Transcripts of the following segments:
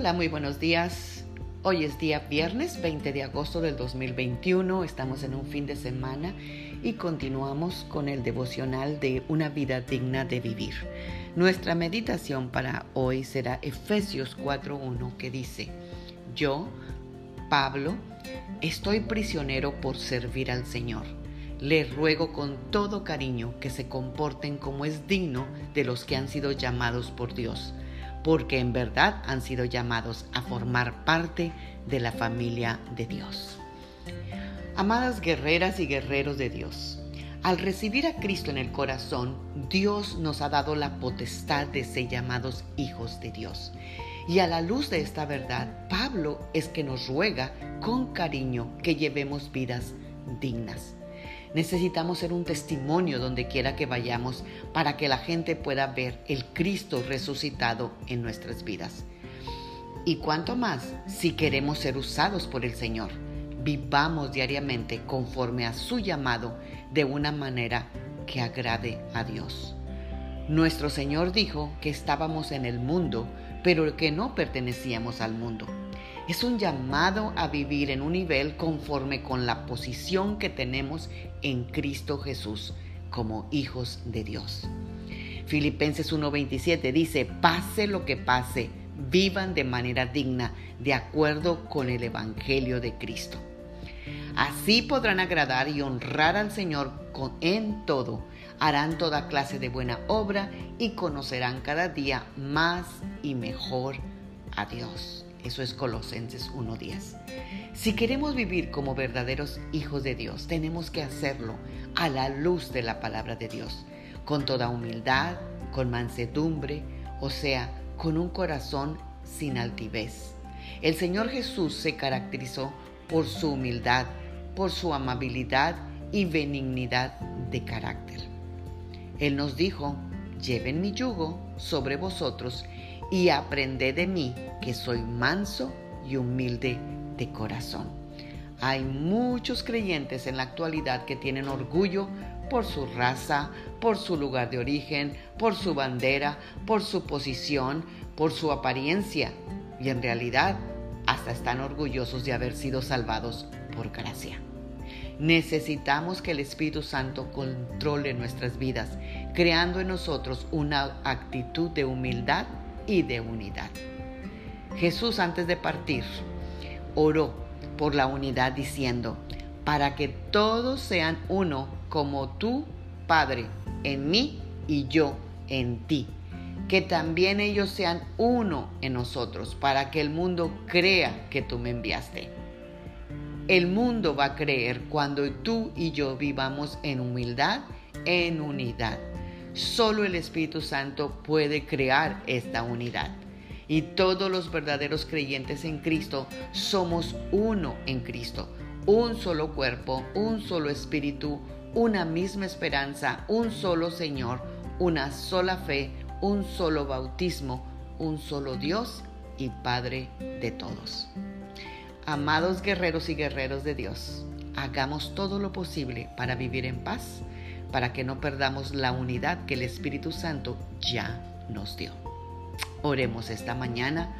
Hola, muy buenos días. Hoy es día viernes 20 de agosto del 2021. Estamos en un fin de semana y continuamos con el devocional de una vida digna de vivir. Nuestra meditación para hoy será Efesios 4.1 que dice, Yo, Pablo, estoy prisionero por servir al Señor. Les ruego con todo cariño que se comporten como es digno de los que han sido llamados por Dios porque en verdad han sido llamados a formar parte de la familia de Dios. Amadas guerreras y guerreros de Dios, al recibir a Cristo en el corazón, Dios nos ha dado la potestad de ser llamados hijos de Dios. Y a la luz de esta verdad, Pablo es que nos ruega con cariño que llevemos vidas dignas. Necesitamos ser un testimonio donde quiera que vayamos para que la gente pueda ver el Cristo resucitado en nuestras vidas. Y cuanto más si queremos ser usados por el Señor, vivamos diariamente conforme a su llamado de una manera que agrade a Dios. Nuestro Señor dijo que estábamos en el mundo, pero que no pertenecíamos al mundo. Es un llamado a vivir en un nivel conforme con la posición que tenemos en Cristo Jesús como hijos de Dios. Filipenses 1:27 dice, pase lo que pase, vivan de manera digna, de acuerdo con el Evangelio de Cristo. Así podrán agradar y honrar al Señor en todo, harán toda clase de buena obra y conocerán cada día más y mejor a Dios. Eso es Colosenses 1.10. Si queremos vivir como verdaderos hijos de Dios, tenemos que hacerlo a la luz de la palabra de Dios, con toda humildad, con mansedumbre, o sea, con un corazón sin altivez. El Señor Jesús se caracterizó por su humildad, por su amabilidad y benignidad de carácter. Él nos dijo, lleven mi yugo sobre vosotros y aprended de mí, que soy manso y humilde de corazón. Hay muchos creyentes en la actualidad que tienen orgullo por su raza, por su lugar de origen, por su bandera, por su posición, por su apariencia y en realidad hasta están orgullosos de haber sido salvados por gracia. Necesitamos que el Espíritu Santo controle nuestras vidas, creando en nosotros una actitud de humildad y de unidad. Jesús antes de partir oró por la unidad diciendo, para que todos sean uno como tú, Padre, en mí y yo en ti. Que también ellos sean uno en nosotros, para que el mundo crea que tú me enviaste. El mundo va a creer cuando tú y yo vivamos en humildad, en unidad. Solo el Espíritu Santo puede crear esta unidad. Y todos los verdaderos creyentes en Cristo somos uno en Cristo. Un solo cuerpo, un solo espíritu, una misma esperanza, un solo Señor, una sola fe, un solo bautismo, un solo Dios y Padre de todos. Amados guerreros y guerreros de Dios, hagamos todo lo posible para vivir en paz para que no perdamos la unidad que el Espíritu Santo ya nos dio. Oremos esta mañana.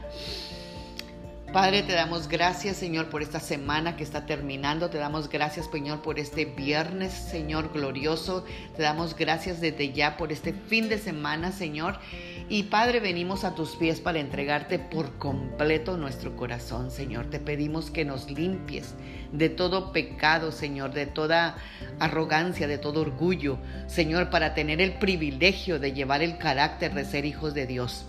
Padre, te damos gracias, Señor, por esta semana que está terminando. Te damos gracias, Señor, por este viernes, Señor, glorioso. Te damos gracias desde ya por este fin de semana, Señor. Y Padre, venimos a tus pies para entregarte por completo nuestro corazón, Señor. Te pedimos que nos limpies de todo pecado, Señor, de toda arrogancia, de todo orgullo, Señor, para tener el privilegio de llevar el carácter de ser hijos de Dios.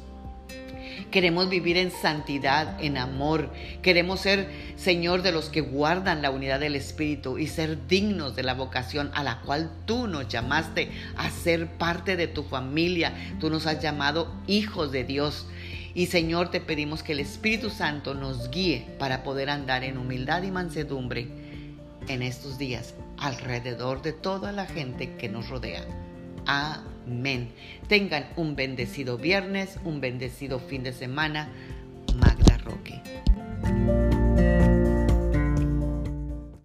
Queremos vivir en santidad, en amor. Queremos ser, Señor, de los que guardan la unidad del Espíritu y ser dignos de la vocación a la cual tú nos llamaste a ser parte de tu familia. Tú nos has llamado hijos de Dios. Y Señor, te pedimos que el Espíritu Santo nos guíe para poder andar en humildad y mansedumbre en estos días alrededor de toda la gente que nos rodea. Amén. Tengan un bendecido viernes, un bendecido fin de semana. Magda Roque.